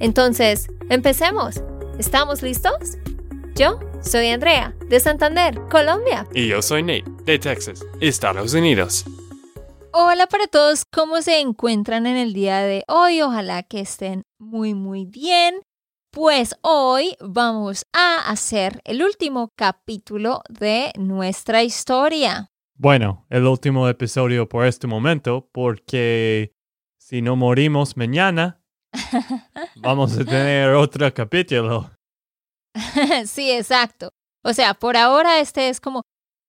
Entonces, empecemos. ¿Estamos listos? Yo soy Andrea, de Santander, Colombia. Y yo soy Nate, de Texas, Estados Unidos. Hola para todos, ¿cómo se encuentran en el día de hoy? Ojalá que estén muy muy bien. Pues hoy vamos a hacer el último capítulo de nuestra historia. Bueno, el último episodio por este momento, porque si no morimos mañana, vamos a tener otro capítulo. sí, exacto. O sea, por ahora este es como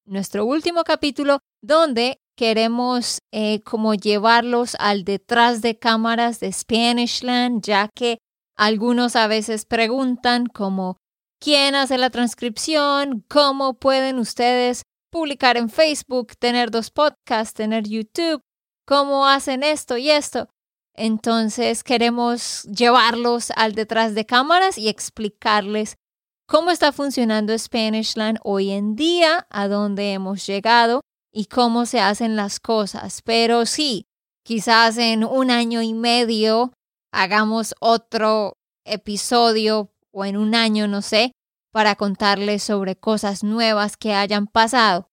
nuestro último capítulo donde queremos eh, como llevarlos al detrás de cámaras de Spanishland, ya que algunos a veces preguntan como quién hace la transcripción, cómo pueden ustedes publicar en Facebook, tener dos podcasts, tener YouTube, cómo hacen esto y esto. Entonces queremos llevarlos al detrás de cámaras y explicarles cómo está funcionando Spanishland hoy en día, a dónde hemos llegado y cómo se hacen las cosas. Pero sí, quizás en un año y medio hagamos otro episodio o en un año, no sé, para contarles sobre cosas nuevas que hayan pasado.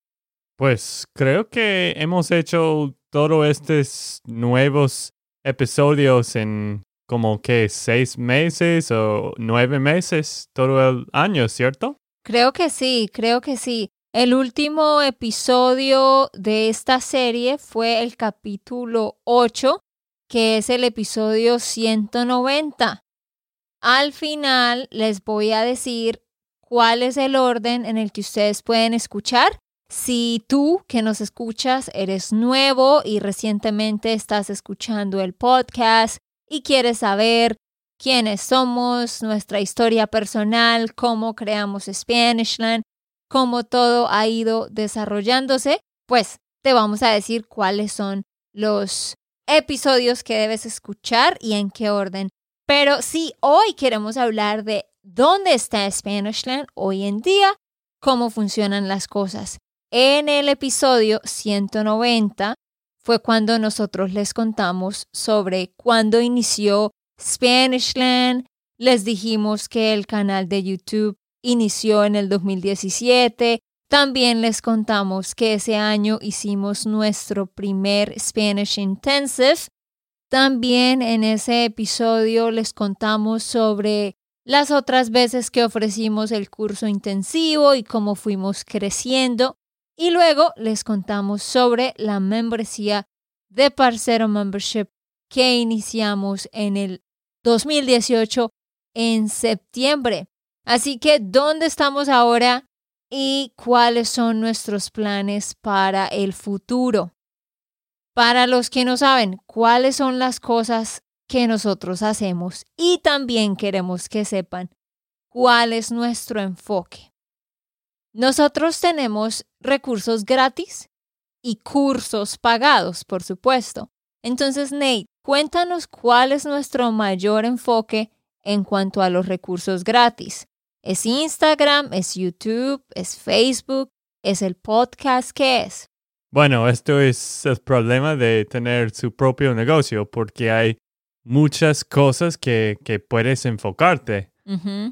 Pues creo que hemos hecho todos estos nuevos episodios en como que seis meses o nueve meses todo el año, ¿cierto? Creo que sí, creo que sí. El último episodio de esta serie fue el capítulo 8 que es el episodio 190. Al final les voy a decir cuál es el orden en el que ustedes pueden escuchar. Si tú que nos escuchas eres nuevo y recientemente estás escuchando el podcast y quieres saber quiénes somos, nuestra historia personal, cómo creamos Spanishland, cómo todo ha ido desarrollándose, pues te vamos a decir cuáles son los episodios que debes escuchar y en qué orden. Pero si hoy queremos hablar de dónde está Spanishland hoy en día, cómo funcionan las cosas. En el episodio 190 fue cuando nosotros les contamos sobre cuándo inició Spanishland. Les dijimos que el canal de YouTube inició en el 2017, también les contamos que ese año hicimos nuestro primer Spanish Intensive. También en ese episodio les contamos sobre las otras veces que ofrecimos el curso intensivo y cómo fuimos creciendo. Y luego les contamos sobre la membresía de Parcero Membership que iniciamos en el 2018 en septiembre. Así que, ¿dónde estamos ahora? y cuáles son nuestros planes para el futuro. Para los que no saben cuáles son las cosas que nosotros hacemos y también queremos que sepan cuál es nuestro enfoque. Nosotros tenemos recursos gratis y cursos pagados, por supuesto. Entonces, Nate, cuéntanos cuál es nuestro mayor enfoque en cuanto a los recursos gratis. ¿Es Instagram? ¿Es YouTube? ¿Es Facebook? ¿Es el podcast? ¿Qué es? Bueno, esto es el problema de tener su propio negocio porque hay muchas cosas que, que puedes enfocarte.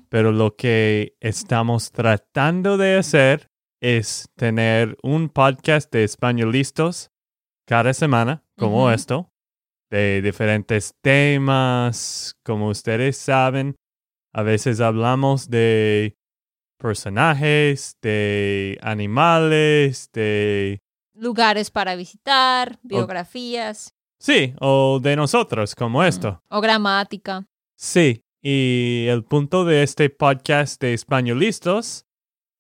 Pero lo que estamos tratando de hacer es tener un podcast de españolistas cada semana, como esto, de diferentes temas, como ustedes saben. A veces hablamos de personajes, de animales, de... Lugares para visitar, biografías. sí, o de nosotros, como esto. O gramática. Sí, y el punto de este podcast de españolistas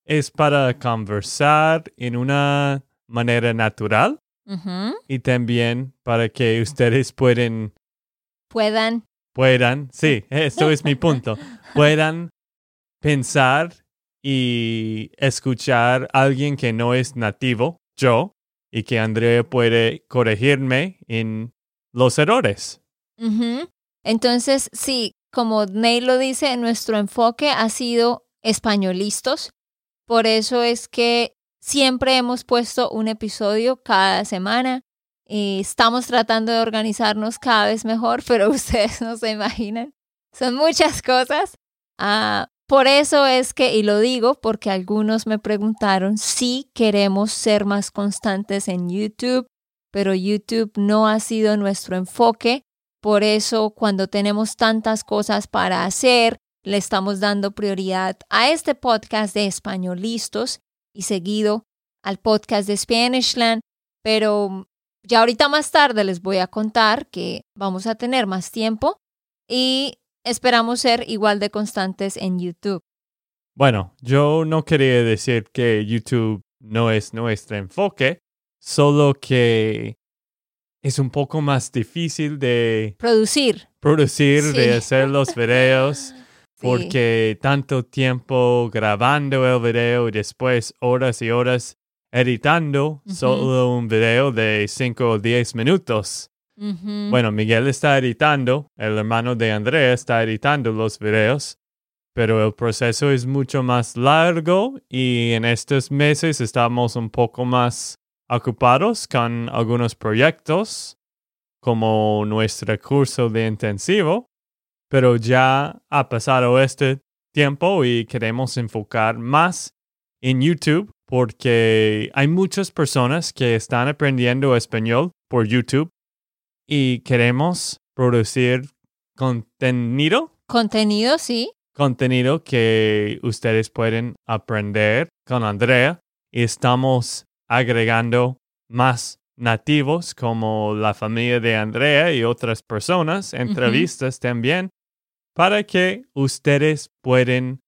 es para conversar en una manera natural y también para que ustedes pueden... Puedan. puedan, sí, esto es mi punto, puedan pensar y escuchar a alguien que no es nativo, yo, y que Andrea puede corregirme en los errores. Entonces, sí, como Neil lo dice, nuestro enfoque ha sido españolistas. Por eso es que siempre hemos puesto un episodio cada semana. Y estamos tratando de organizarnos cada vez mejor, pero ustedes no se imaginan. Son muchas cosas. Ah, por eso es que, y lo digo porque algunos me preguntaron si queremos ser más constantes en YouTube, pero YouTube no ha sido nuestro enfoque. Por eso cuando tenemos tantas cosas para hacer, le estamos dando prioridad a este podcast de Españolistos y seguido al podcast de Spanishland. Pero ya ahorita más tarde les voy a contar que vamos a tener más tiempo y esperamos ser igual de constantes en YouTube. Bueno, yo no quería decir que YouTube no es nuestro enfoque, solo que es un poco más difícil de producir. Producir, de hacer los videos, porque tanto tiempo grabando el video y después horas y horas editando solo un video de 5 o 10 minutos. Bueno, Miguel está editando, el hermano de Andrea está editando los videos, pero el proceso es mucho más largo y en estos meses estamos un poco más ocupados con algunos proyectos, como nuestro curso de intensivo, pero ya ha pasado este tiempo y queremos enfocar más en YouTube porque hay muchas personas que están aprendiendo español por YouTube y queremos producir contenido. Contenido, sí. Contenido que ustedes pueden aprender con Andrea. Estamos agregando más nativos como la familia de Andrea y otras personas, entrevistas también, para que ustedes puedan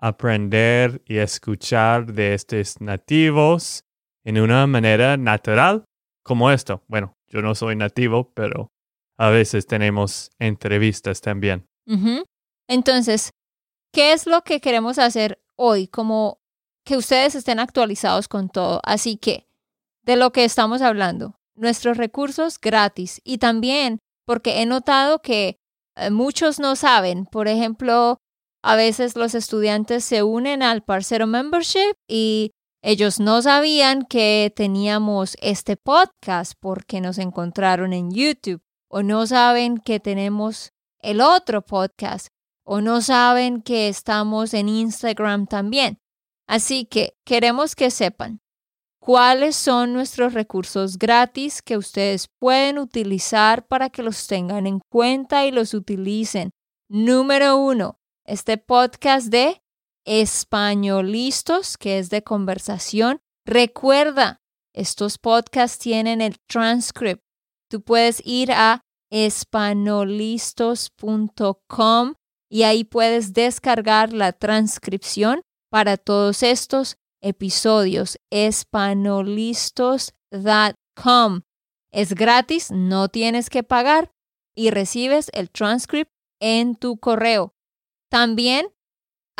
aprender y escuchar de estos nativos en una manera natural como esto. Bueno, yo no soy nativo, pero a veces tenemos entrevistas también. Entonces, ¿qué es lo que queremos hacer hoy? Como que ustedes estén actualizados con todo. Así que, de lo que estamos hablando, nuestros recursos gratis y también porque he notado que eh, muchos no saben, por ejemplo, a veces los estudiantes se unen al Parcero Membership y ellos no sabían que teníamos este podcast porque nos encontraron en YouTube o no saben que tenemos el otro podcast o no saben que estamos en Instagram también. Así que queremos que sepan cuáles son nuestros recursos gratis que ustedes pueden utilizar para que los tengan en cuenta y los utilicen. Número uno, este podcast de Españolistos, que es de conversación. Recuerda, estos podcasts tienen el transcript. Tú puedes ir a españolistos.com y ahí puedes descargar la transcripción para todos estos episodios. Españolistos.com. Es gratis, no tienes que pagar y recibes el transcript en tu correo. También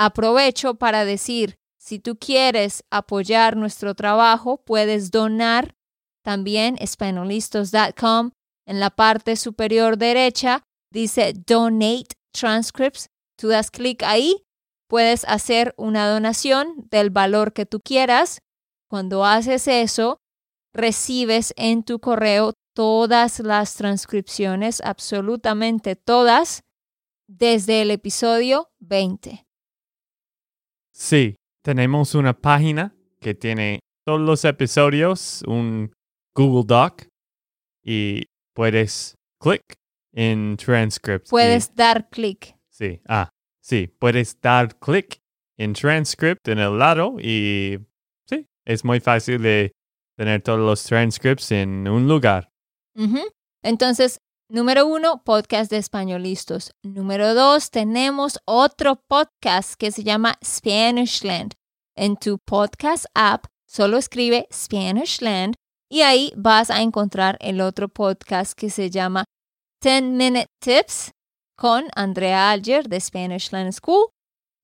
Aprovecho para decir, si tú quieres apoyar nuestro trabajo, puedes donar también espanolistos.com. En la parte superior derecha dice Donate Transcripts. Tú das clic ahí, puedes hacer una donación del valor que tú quieras. Cuando haces eso, recibes en tu correo todas las transcripciones, absolutamente todas, desde el episodio 20. Sí, tenemos una página que tiene todos los episodios, un Google Doc, y puedes clic en transcript. Puedes dar clic. Sí, ah, sí, puedes dar clic en transcript en el lado y sí, es muy fácil de tener todos los transcripts en un lugar. Entonces, Número uno, podcast de españolistas. Número dos, tenemos otro podcast que se llama Spanishland. En tu podcast app solo escribe Spanishland y ahí vas a encontrar el otro podcast que se llama 10 Minute Tips con Andrea Alger de Spanish Land School.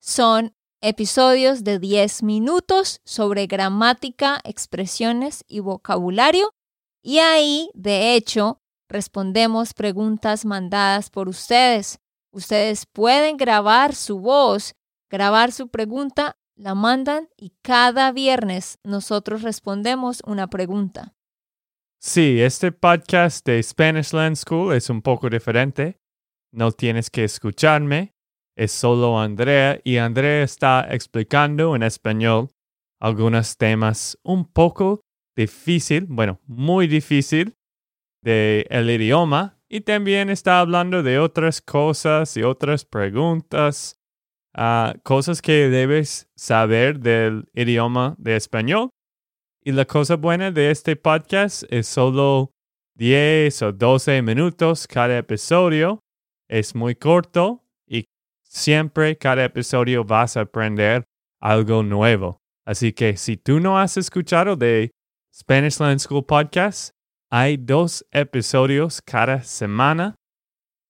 Son episodios de 10 minutos sobre gramática, expresiones y vocabulario. Y ahí, de hecho, respondemos preguntas mandadas por ustedes. Ustedes pueden grabar su voz, grabar su pregunta, la mandan y cada viernes nosotros respondemos una pregunta. Sí, este podcast de Spanish Land School es un poco diferente. No tienes que escucharme, es solo Andrea y Andrea está explicando en español algunos temas un poco difícil, bueno, muy difícil de el idioma y también está hablando de otras cosas y otras preguntas, uh, cosas que debes saber del idioma de español. Y la cosa buena de este podcast es solo 10 o 12 minutos cada episodio. Es muy corto y siempre cada episodio vas a aprender algo nuevo. Así que si tú no has escuchado de Spanish Land School Podcast, hay dos episodios cada semana.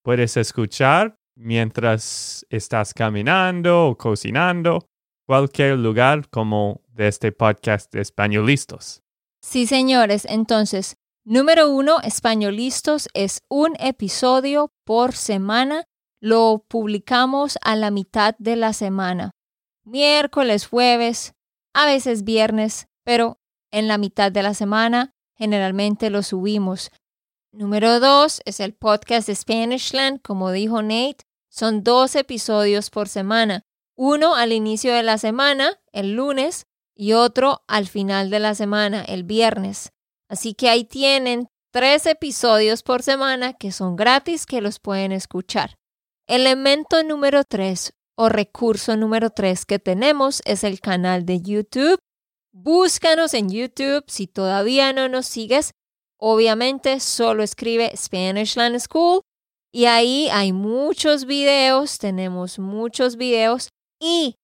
Puedes escuchar mientras estás caminando o cocinando, cualquier lugar como de este podcast de Españolistas. Sí, señores. Entonces, número uno, Españolistas es un episodio por semana. Lo publicamos a la mitad de la semana. Miércoles, jueves, a veces viernes, pero en la mitad de la semana generalmente lo subimos. Número dos es el podcast de Spanishland, como dijo Nate. Son dos episodios por semana. Uno al inicio de la semana, el lunes, y otro al final de la semana, el viernes. Así que ahí tienen tres episodios por semana que son gratis que los pueden escuchar. Elemento número tres o recurso número tres que tenemos es el canal de YouTube. Búscanos en YouTube si todavía no nos sigues. Obviamente solo escribe Spanish Land School y ahí hay muchos videos, tenemos muchos videos y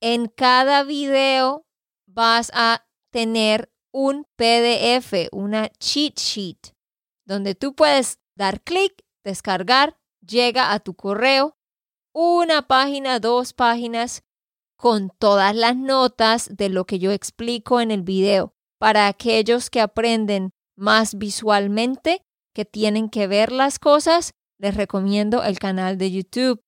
en cada video vas a tener un PDF, una cheat sheet, donde tú puedes dar clic, descargar, llega a tu correo, una página, dos páginas con todas las notas de lo que yo explico en el video. Para aquellos que aprenden más visualmente, que tienen que ver las cosas, les recomiendo el canal de YouTube.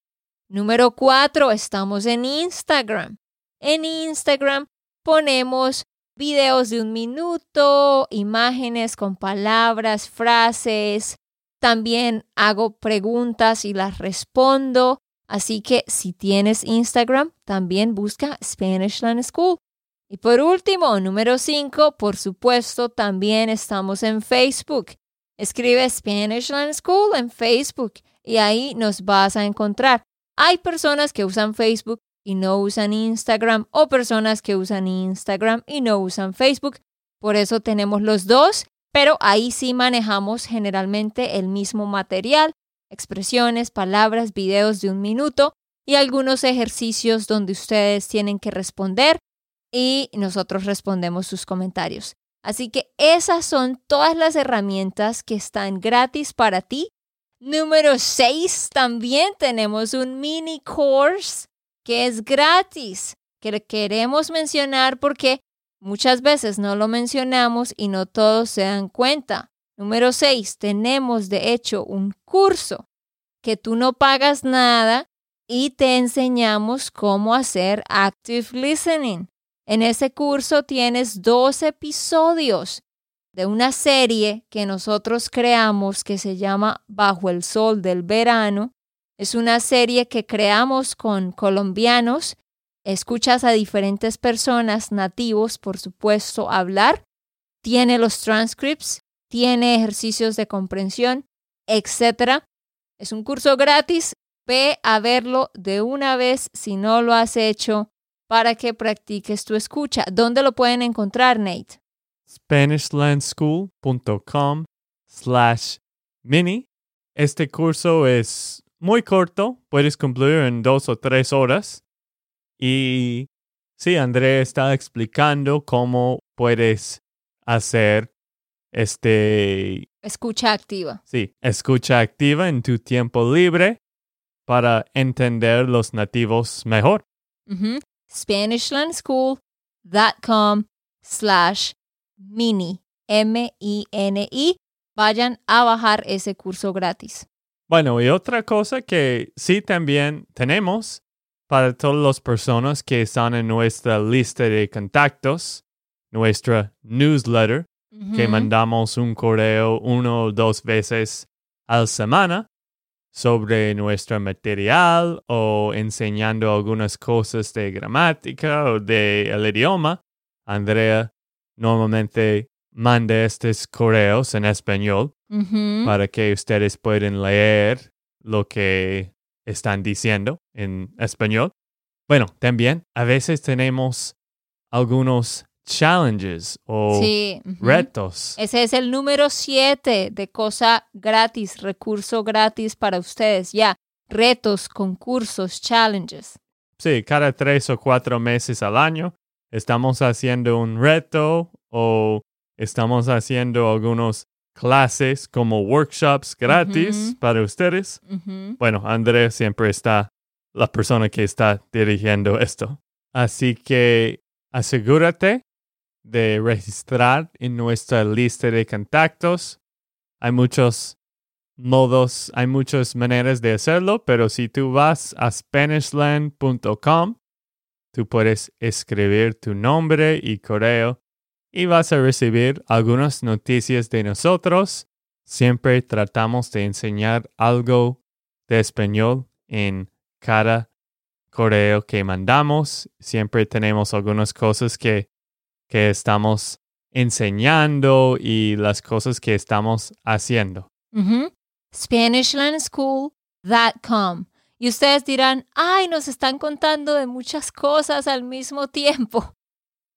Número cuatro, estamos en Instagram. En Instagram ponemos videos de un minuto, imágenes con palabras, frases. También hago preguntas y las respondo. Así que si tienes Instagram, también busca Spanish Land School. Y por último, número 5, por supuesto, también estamos en Facebook. Escribe Spanish Land School en Facebook y ahí nos vas a encontrar. Hay personas que usan Facebook y no usan Instagram o personas que usan Instagram y no usan Facebook. Por eso tenemos los dos, pero ahí sí manejamos generalmente el mismo material expresiones, palabras, videos de un minuto y algunos ejercicios donde ustedes tienen que responder y nosotros respondemos sus comentarios. Así que esas son todas las herramientas que están gratis para ti. Número 6, también tenemos un mini course que es gratis, que queremos mencionar porque muchas veces no lo mencionamos y no todos se dan cuenta. Número 6, tenemos de hecho un curso que tú no pagas nada y te enseñamos cómo hacer active listening. En ese curso tienes dos episodios de una serie que nosotros creamos que se llama Bajo el Sol del Verano. Es una serie que creamos con colombianos. Escuchas a diferentes personas nativos, por supuesto, hablar. Tiene los transcripts tiene ejercicios de comprensión, etc. Es un curso gratis. Ve a verlo de una vez si no lo has hecho para que practiques tu escucha. ¿Dónde lo pueden encontrar, Nate? SpanishLandSchool.com slash mini. Este curso es muy corto, puedes cumplir en dos o tres horas. Y sí, André está explicando cómo puedes hacer este... Escucha activa. Sí, escucha activa en tu tiempo libre. para entender los nativos mejor. SpanishLandSchool.com slash mini, M-I-N-I. Vayan a bajar ese curso gratis. Bueno, y otra cosa que sí también tenemos para todas las personas que están en nuestra lista de contactos, nuestra newsletter, que mandamos un correo uno o dos veces a la semana sobre nuestro material o enseñando algunas cosas de gramática o de el idioma. Andrea normalmente manda estos correos en español para que ustedes puedan leer lo que están diciendo en español. Bueno, también a veces tenemos algunos challenges o retos. Ese es el número siete de cosa gratis, recurso gratis para ustedes. Ya, retos, concursos, challenges. Sí, cada tres o cuatro meses al año estamos haciendo un reto o estamos haciendo algunos clases como workshops gratis para ustedes. Bueno, Andrés siempre está la persona que está dirigiendo esto. Así que asegúrate de registrar en nuestra lista de contactos. Hay muchos modos, hay muchas maneras de hacerlo, pero si tú vas a SpanishLand.com, tú puedes escribir tu nombre y correo y vas a recibir algunas noticias de nosotros. Siempre tratamos de enseñar algo de español en cada correo que mandamos. Siempre tenemos algunas cosas que, que estamos enseñando y las cosas que estamos haciendo. SpanishLandSchool.com. Y ustedes dirán, ay, nos están contando de muchas cosas al mismo tiempo.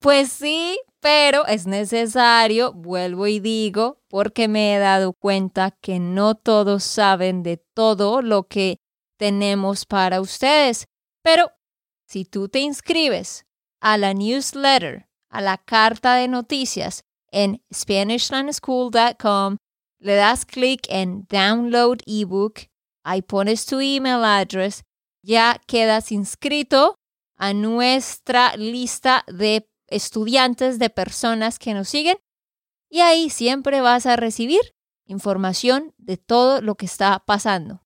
Pues sí, pero es necesario, vuelvo y digo, porque me he dado cuenta que no todos saben de todo lo que tenemos para ustedes. Pero si tú te inscribes a la newsletter, a la carta de noticias en SpanishLandSchool.com, le das clic en Download ebook, ahí pones tu email address, ya quedas inscrito a nuestra lista de estudiantes, de personas que nos siguen. Y ahí siempre vas a recibir información de todo lo que está pasando.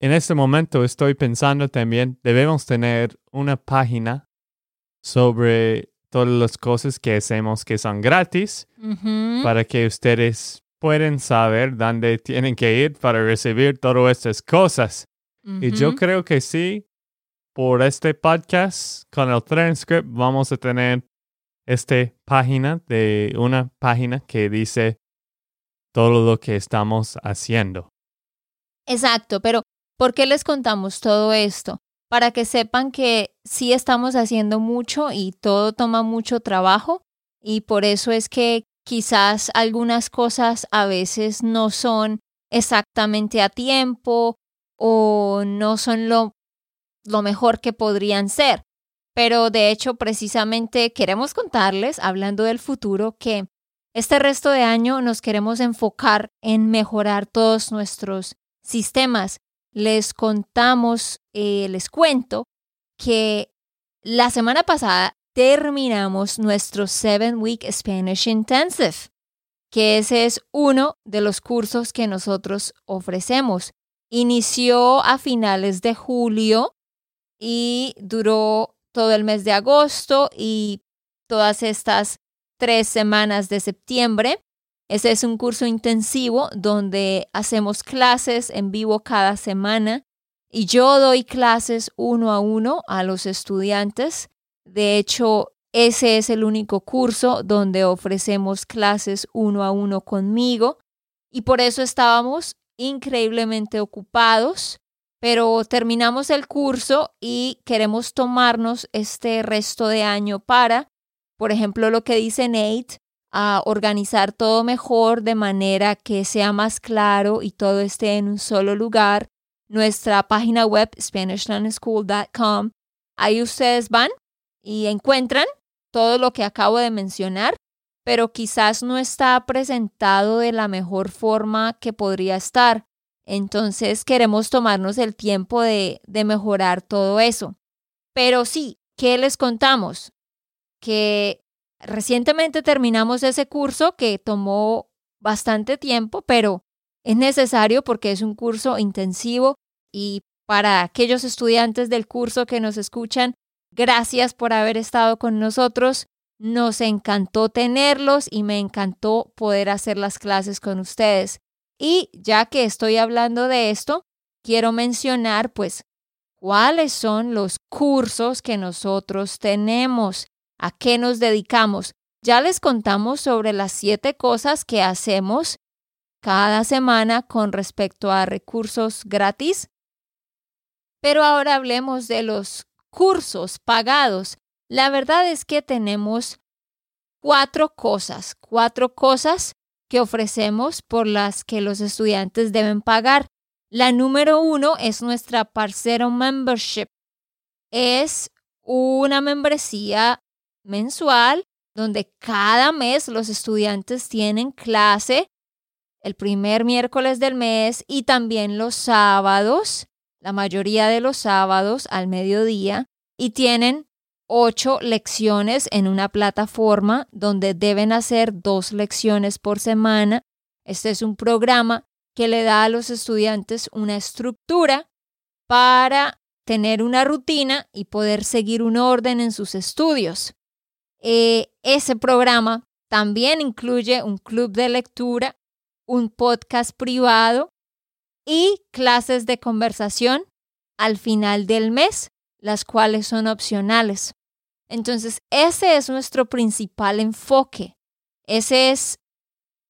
En este momento estoy pensando también, debemos tener una página sobre todas las cosas que hacemos que son gratis para que ustedes puedan saber dónde tienen que ir para recibir todas estas cosas. Y yo creo que sí, por este podcast con el transcript vamos a tener esta página de una página que dice todo lo que estamos haciendo. Exacto, pero ¿por qué les contamos todo esto? Para que sepan que sí estamos haciendo mucho y todo toma mucho trabajo y por eso es que quizás algunas cosas a veces no son exactamente a tiempo o no son lo lo mejor que podrían ser. Pero de hecho, precisamente queremos contarles, hablando del futuro, que este resto de año nos queremos enfocar en mejorar todos nuestros sistemas. Les contamos, eh, les cuento que la semana pasada terminamos nuestro Seven Week Spanish Intensive, que ese es uno de los cursos que nosotros ofrecemos. Inició a finales de julio y duró todo el mes de agosto y todas estas tres semanas de septiembre. Ese es un curso intensivo donde hacemos clases en vivo cada semana y yo doy clases uno a uno a los estudiantes. De hecho, ese es el único curso donde ofrecemos clases uno a uno conmigo y por eso estábamos increíblemente ocupados pero terminamos el curso y queremos tomarnos este resto de año para, por ejemplo, lo que dice Nate, a organizar todo mejor de manera que sea más claro y todo esté en un solo lugar. Nuestra página web SpanishLandSchool.com. Ahí ustedes van y encuentran todo lo que acabo de mencionar, pero quizás no está presentado de la mejor forma que podría estar. Entonces queremos tomarnos el tiempo de, mejorar todo eso. Pero sí, ¿qué les contamos? Que recientemente terminamos ese curso que tomó bastante tiempo, pero es necesario porque es un curso intensivo y para aquellos estudiantes del curso que nos escuchan, gracias por haber estado con nosotros. Nos encantó tenerlos y me encantó poder hacer las clases con ustedes. Y ya que estoy hablando de esto, quiero mencionar pues cuáles son los cursos que nosotros tenemos, a qué nos dedicamos. Ya les contamos sobre las siete cosas que hacemos cada semana con respecto a recursos gratis. Pero ahora hablemos de los cursos pagados la verdad es que tenemos cuatro cosas, cuatro cosas que ofrecemos por las que los estudiantes deben pagar. La número uno es nuestra Parcero Membership. Es una membresía mensual donde cada mes los estudiantes tienen clase el primer miércoles del mes y también los sábados, la mayoría de los sábados al mediodía, y tienen ocho lecciones en una plataforma donde deben hacer dos lecciones por semana. Este es un programa que le da a los estudiantes una estructura para tener una rutina y poder seguir un orden en sus estudios. Eh, ese programa también incluye un club de lectura, un podcast privado y clases de conversación al final del mes, las cuales son opcionales. Entonces, ese es nuestro principal enfoque. Ese es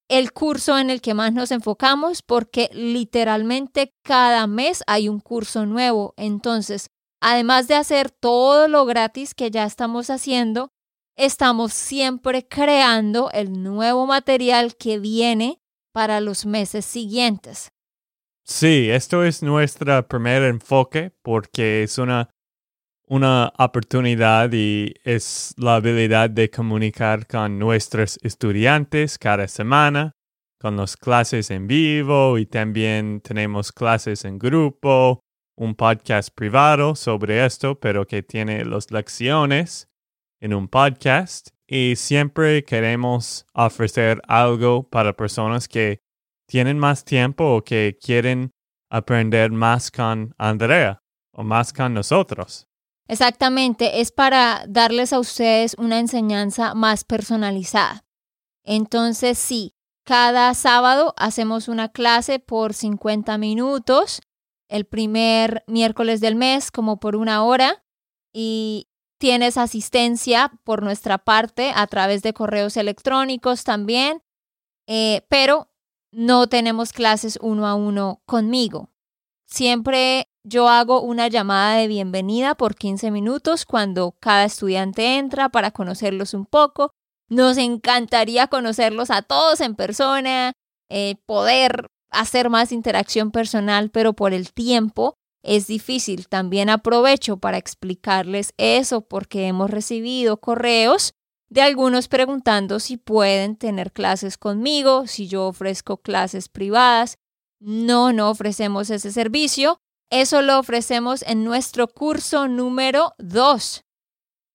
el curso en el que más nos enfocamos porque literalmente cada mes hay un curso nuevo. Entonces, además de hacer todo lo gratis que ya estamos haciendo, estamos siempre creando el nuevo material que viene para los meses siguientes. Sí, esto es nuestro primer enfoque porque es una una oportunidad y es la habilidad de comunicar con nuestros estudiantes cada semana, con las clases en vivo y también tenemos clases en grupo, un podcast privado sobre esto, pero que tiene las lecciones en un podcast y siempre queremos ofrecer algo para personas que tienen más tiempo o que quieren aprender más con Andrea o más con nosotros. Exactamente, es para darles a ustedes una enseñanza más personalizada. Entonces, sí, cada sábado hacemos una clase por 50 minutos, el primer miércoles del mes como por una hora y tienes asistencia por nuestra parte a través de correos electrónicos también, eh, pero no tenemos clases uno a uno conmigo. Siempre yo hago una llamada de bienvenida por 15 minutos cuando cada estudiante entra para conocerlos un poco. Nos encantaría conocerlos a todos en persona, eh, poder hacer más interacción personal, pero por el tiempo es difícil. También aprovecho para explicarles eso porque hemos recibido correos de algunos preguntando si pueden tener clases conmigo, si yo ofrezco clases privadas. No, no ofrecemos ese servicio. Eso lo ofrecemos en nuestro curso número 2,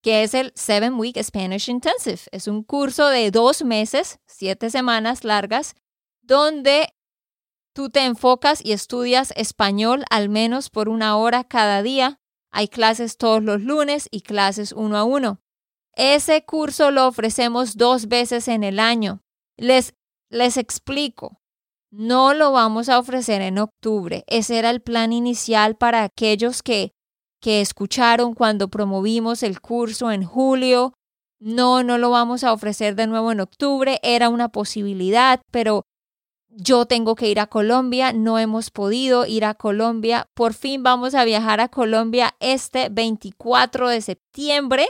que es el Seven Week Spanish Intensive. Es un curso de dos meses, siete semanas largas, donde tú te enfocas y estudias español al menos por una hora cada día. Hay clases todos los lunes y clases uno a uno. Ese curso lo ofrecemos dos veces en el año. Les, les explico. No lo vamos a ofrecer en octubre. Ese era el plan inicial para aquellos que, que escucharon cuando promovimos el curso en julio. No, no lo vamos a ofrecer de nuevo en octubre. Era una posibilidad, pero yo tengo que ir a Colombia. No hemos podido ir a Colombia. Por fin vamos a viajar a Colombia este 24 de septiembre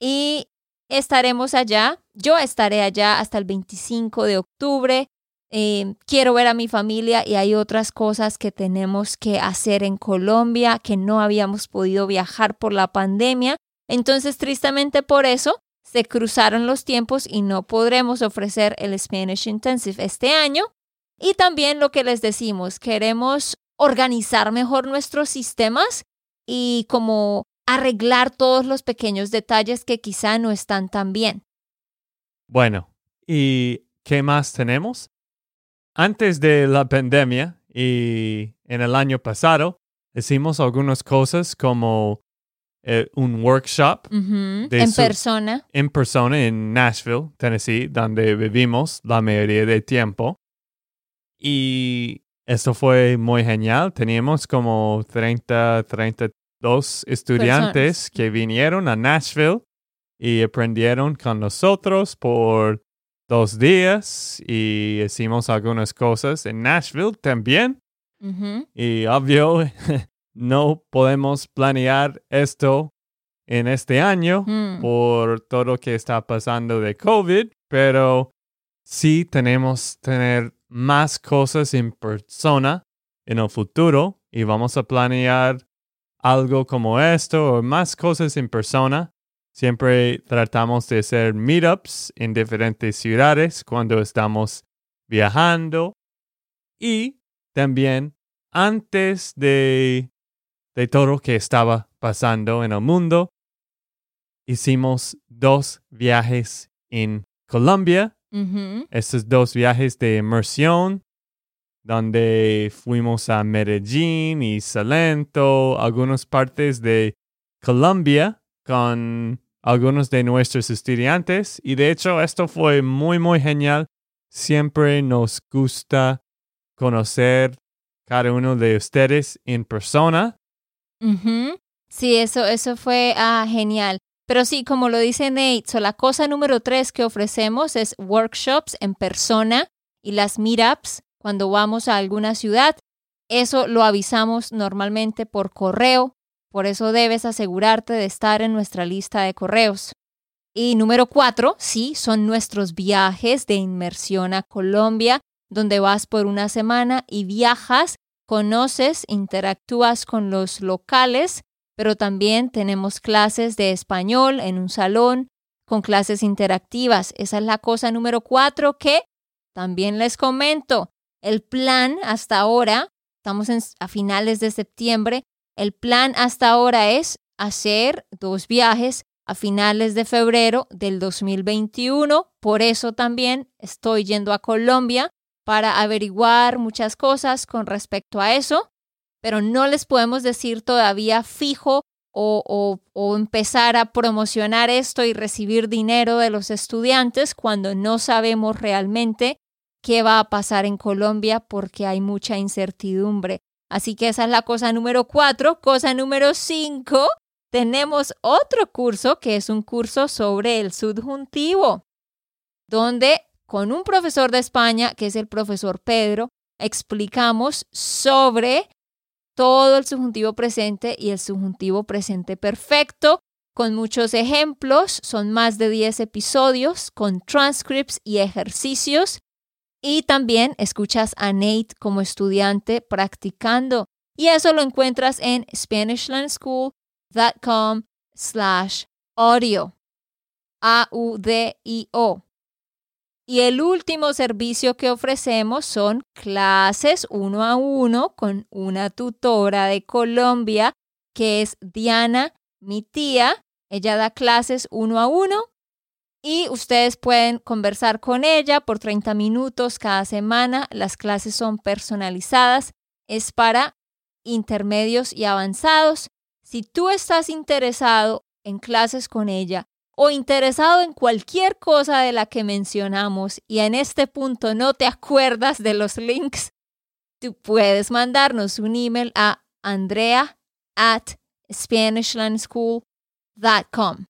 y estaremos allá. Yo estaré allá hasta el 25 de octubre. Em, quiero ver a mi familia y hay otras cosas que tenemos que hacer en Colombia que no habíamos podido viajar por la pandemia. Entonces, tristemente por eso, se cruzaron los tiempos y no podremos ofrecer el Spanish Intensive este año. Y también lo que les decimos, queremos organizar mejor nuestros sistemas y como arreglar todos los pequeños detalles que quizá no están tan bien. Bueno, ¿y qué más tenemos? Antes de la pandemia y en el año pasado, hicimos algunas cosas como eh, un workshop en persona. En persona en Nashville, Tennessee, donde vivimos la mayoría del tiempo. Y esto fue muy genial. Teníamos como 30, 32 estudiantes que vinieron a Nashville y aprendieron con nosotros por dos días y hicimos algunas cosas en Nashville también. Y obvio, no podemos planear esto en este año mm. por todo lo que está pasando de COVID, pero sí tenemos tener más cosas en persona en el futuro y vamos a planear algo como esto o más cosas en persona. Siempre tratamos de hacer meetups en diferentes ciudades cuando estamos viajando. Y también antes de, de todo lo que estaba pasando en el mundo, hicimos dos viajes en Colombia. Estos dos viajes de inmersión, donde fuimos a Medellín y Salento, algunas partes de Colombia con algunos de nuestros estudiantes. Y de hecho, esto fue muy, muy genial. Siempre nos gusta conocer cada uno de ustedes en persona. Sí, eso, eso fue ah, genial. Pero sí, como lo dice Nate, la cosa número tres que ofrecemos es workshops en persona y las meetups cuando vamos a alguna ciudad. Eso lo avisamos normalmente por correo, por eso debes asegurarte de estar en nuestra lista de correos. Y número cuatro, sí, son nuestros viajes de inmersión a Colombia, donde vas por una semana y viajas, conoces, interactúas con los locales pero también tenemos clases de español en un salón con clases interactivas. Esa es la cosa número cuatro que también les comento. El plan hasta ahora, estamos a finales de septiembre, el plan hasta ahora es hacer dos viajes a finales de febrero del 2021. Por eso también estoy yendo a Colombia para averiguar muchas cosas con respecto a eso pero no les podemos decir todavía fijo o, o, empezar a promocionar esto y recibir dinero de los estudiantes cuando no sabemos realmente qué va a pasar en Colombia porque hay mucha incertidumbre. Así que esa es la cosa número cuatro. Cosa número cinco, tenemos otro curso que es un curso sobre el subjuntivo, donde con un profesor de España, que es el profesor Pedro, explicamos sobre todo el subjuntivo presente y el subjuntivo presente perfecto, con muchos ejemplos, son más de 10 episodios, con transcripts y ejercicios. Y también escuchas a Nate como estudiante practicando. Y eso lo encuentras en SpanishLandSchool.com slash audio. A-U-D-I-O. Y el último servicio que ofrecemos son clases uno a uno con una tutora de Colombia, que es Diana, mi tía. Ella da clases uno a uno y ustedes pueden conversar con ella por 30 minutos cada semana. Las clases son personalizadas. Es para intermedios y avanzados. Si tú estás interesado en clases con ella o interesado en cualquier cosa de la que mencionamos y en este punto no te acuerdas de los links, tú puedes mandarnos un email a andrea at SpanishLandSchool.com.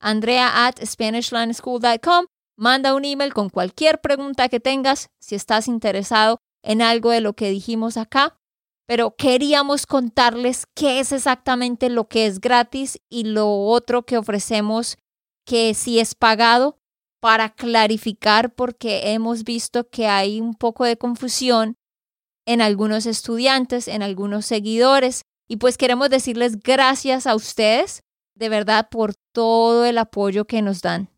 Andrea at SpanishLandSchool.com. Manda un email con cualquier pregunta que tengas si estás interesado en algo de lo que dijimos acá pero queríamos contarles qué es exactamente lo que es gratis y lo otro que ofrecemos que sí es pagado para clarificar porque hemos visto que hay un poco de confusión en algunos estudiantes, en algunos seguidores y pues queremos decirles gracias a ustedes de verdad por todo el apoyo que nos dan.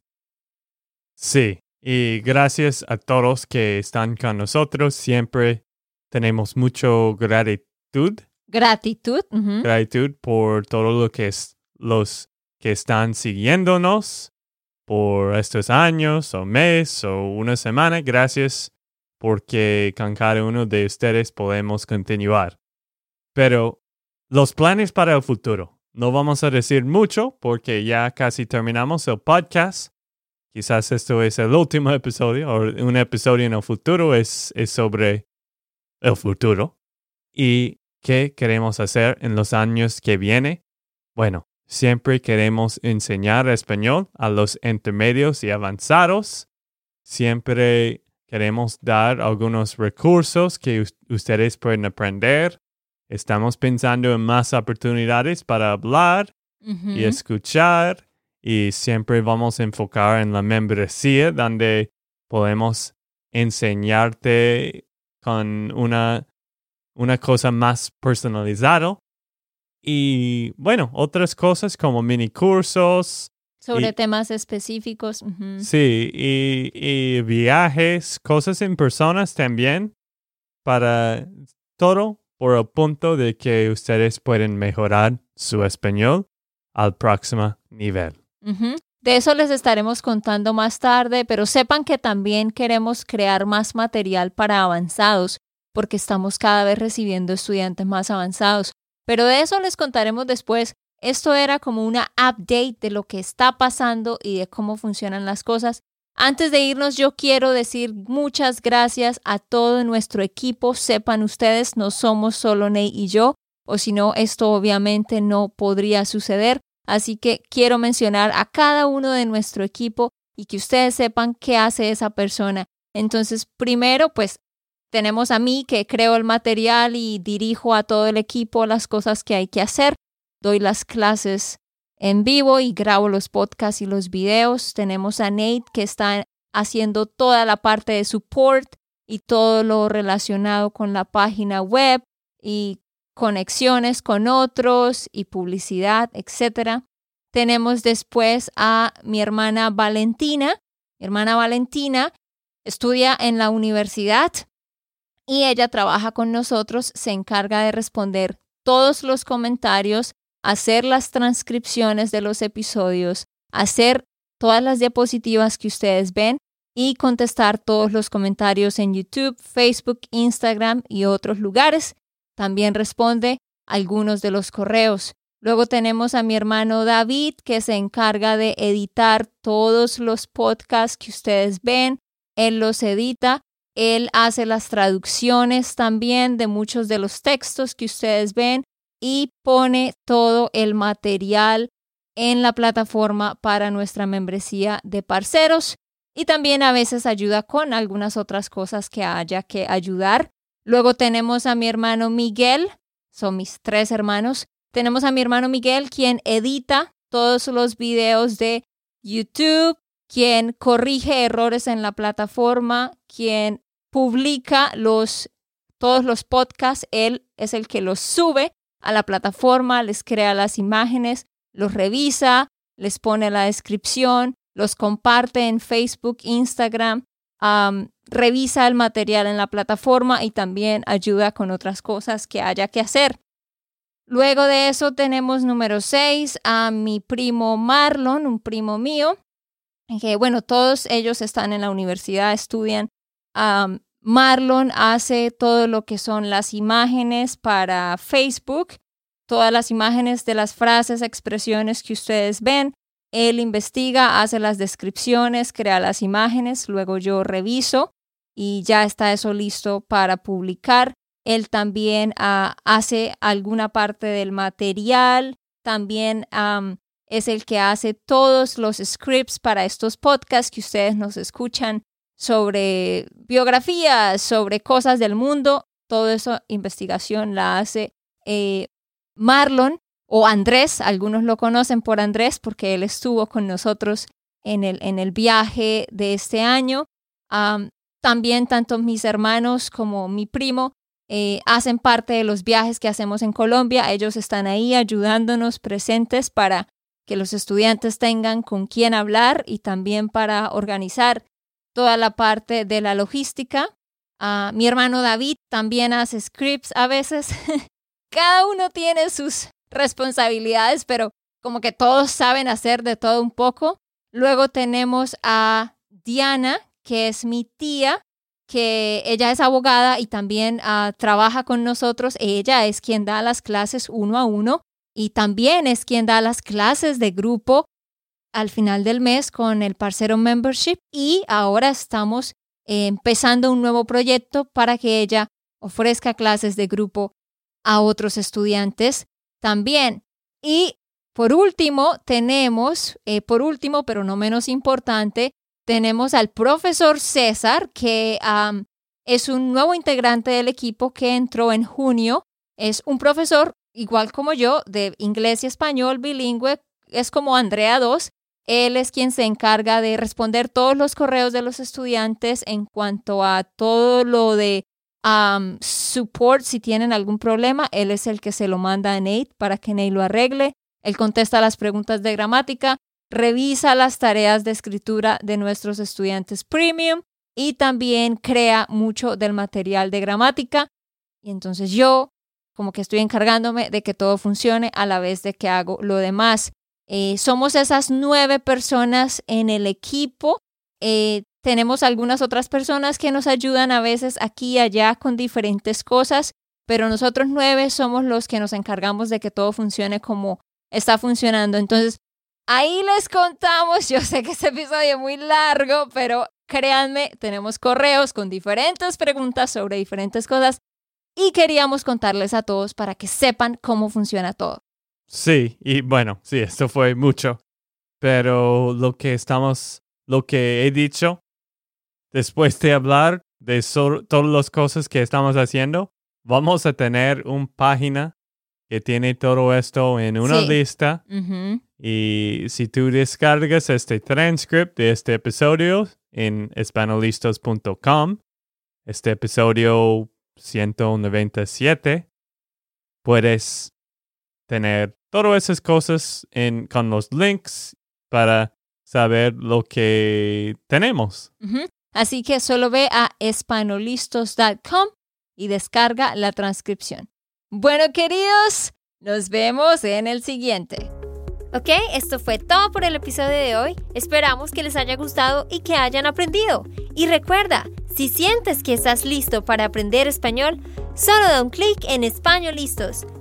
Sí, Y gracias a todos que están con nosotros. Siempre tenemos mucho gratitud. Gratitud. Gratitud por todo lo que es los que están siguiéndonos por estos años o mes o una semana. Gracias porque con cada uno de ustedes podemos continuar. Pero los planes para el futuro. No vamos a decir mucho porque ya casi terminamos el podcast. Quizás esto es el último episodio o un episodio en el futuro es, es sobre el futuro. ¿Y qué queremos hacer en los años que vienen? Bueno, Siempre queremos enseñar español a los intermedios y avanzados. Siempre queremos dar algunos recursos que ustedes pueden aprender. Estamos pensando en más oportunidades para hablar y escuchar y siempre vamos a enfocar en la membresía donde podemos enseñarte con una, una cosa más personalizada y bueno, otras cosas como mini cursos. Sobre temas específicos. Sí, y, viajes, cosas en personas también, para todo por el punto de que ustedes pueden mejorar su español al próximo nivel. De eso les estaremos contando más tarde, pero sepan que también queremos crear más material para avanzados, porque estamos cada vez recibiendo estudiantes más avanzados. Pero de eso les contaremos después. Esto era como una update de lo que está pasando y de cómo funcionan las cosas. Antes de irnos, yo quiero decir muchas gracias a todo nuestro equipo. Sepan ustedes, no somos solo Ney y yo, o si no, esto obviamente no podría suceder. Así que quiero mencionar a cada uno de nuestro equipo y que ustedes sepan qué hace esa persona. Entonces, primero, pues tenemos a mí que creo el material y dirijo a todo el equipo las cosas que hay que hacer. Doy las clases en vivo y grabo los podcasts y los videos. Tenemos a Nate que está haciendo toda la parte de support y todo lo relacionado con la página web y conexiones con otros y publicidad, etc. Tenemos después a mi hermana Valentina. Mi hermana Valentina estudia en la universidad y ella trabaja con nosotros, se encarga de responder todos los comentarios, hacer las transcripciones de los episodios, hacer todas las diapositivas que ustedes ven y contestar todos los comentarios en YouTube, Facebook, Instagram y otros lugares. También responde algunos de los correos. Luego tenemos a mi hermano David que se encarga de editar todos los podcasts que ustedes ven. Él los edita él hace las traducciones también de muchos de los textos que ustedes ven y pone todo el material en la plataforma para nuestra membresía de parceros y también a veces ayuda con algunas otras cosas que haya que ayudar. Luego tenemos a mi hermano Miguel, son mis tres hermanos. Tenemos a mi hermano Miguel quien edita todos los videos de YouTube, quien corrige errores en la plataforma, quien publica los, todos los podcasts, él es el que los sube a la plataforma, les crea las imágenes, los revisa, les pone la descripción, los comparte en Facebook, Instagram, revisa el material en la plataforma y también ayuda con otras cosas que haya que hacer. Luego de eso tenemos número 6 a mi primo Marlon, un primo mío, que bueno, todos ellos están en la universidad, estudian Marlon hace todo lo que son las imágenes para Facebook, todas las imágenes de las frases, expresiones que ustedes ven. Él investiga, hace las descripciones, crea las imágenes, luego yo reviso y ya está eso listo para publicar. Él también ah, hace alguna parte del material, también es el que hace todos los scripts para estos podcasts que ustedes nos escuchan sobre biografías, sobre cosas del mundo. Toda esa investigación la hace eh, Marlon o Andrés. Algunos lo conocen por Andrés porque él estuvo con nosotros en el, en el viaje de este año. también tanto mis hermanos como mi primo eh, hacen parte de los viajes que hacemos en Colombia. Ellos están ahí ayudándonos presentes para que los estudiantes tengan con quién hablar y también para organizar toda la parte de la logística. Ah, mi hermano David también hace scripts a veces. Cada uno tiene sus responsabilidades, pero como que todos saben hacer de todo un poco. Luego tenemos a Diana, que es mi tía, que ella es abogada y también ah, trabaja con nosotros. Ella es quien da las clases uno a uno y también es quien da las clases de grupo al final del mes con el Parcero Membership y ahora estamos empezando un nuevo proyecto para que ella ofrezca clases de grupo a otros estudiantes también. Y por último, tenemos, eh, por último, pero no menos importante, tenemos al profesor César, que es un nuevo integrante del equipo que entró en junio. Es un profesor, igual como yo, de inglés y español bilingüe. Es como Andrea 2. Él es quien se encarga de responder todos los correos de los estudiantes en cuanto a todo lo de support si tienen algún problema. Él es el que se lo manda a Nate para que Nate lo arregle. Él contesta las preguntas de gramática revisa las tareas de escritura de nuestros estudiantes premium y también crea mucho del material de gramática. Y entonces yo como que estoy encargándome de que todo funcione a la vez de que hago lo demás. Eh, somos esas nueve personas en el equipo. Eh, tenemos algunas otras personas que nos ayudan a veces aquí y allá con diferentes cosas, pero nosotros nueve somos los que nos encargamos de que todo funcione como está funcionando. Entonces, Ahí les contamos, yo sé que este episodio es muy largo, pero créanme, tenemos correos con diferentes preguntas sobre diferentes cosas y queríamos contarles a todos para que sepan cómo funciona todo. Sí, y bueno, sí, esto fue mucho, pero lo que estamos, lo que he dicho, después de hablar de todas las cosas que estamos haciendo, vamos a tener una página que tiene todo esto en una lista. Y si tú descargas este transcript de este episodio en espanolistos.com, este episodio 197, puedes tener todas esas cosas en, con los links para saber lo que tenemos. Así que solo ve a espanolistos.com y descarga la transcripción. Bueno, queridos, nos vemos en el siguiente. Ok, esto fue todo por el episodio de hoy. Esperamos que les haya gustado y que hayan aprendido. Y recuerda, si sientes que estás listo para aprender español, solo da un clic en Español Listos.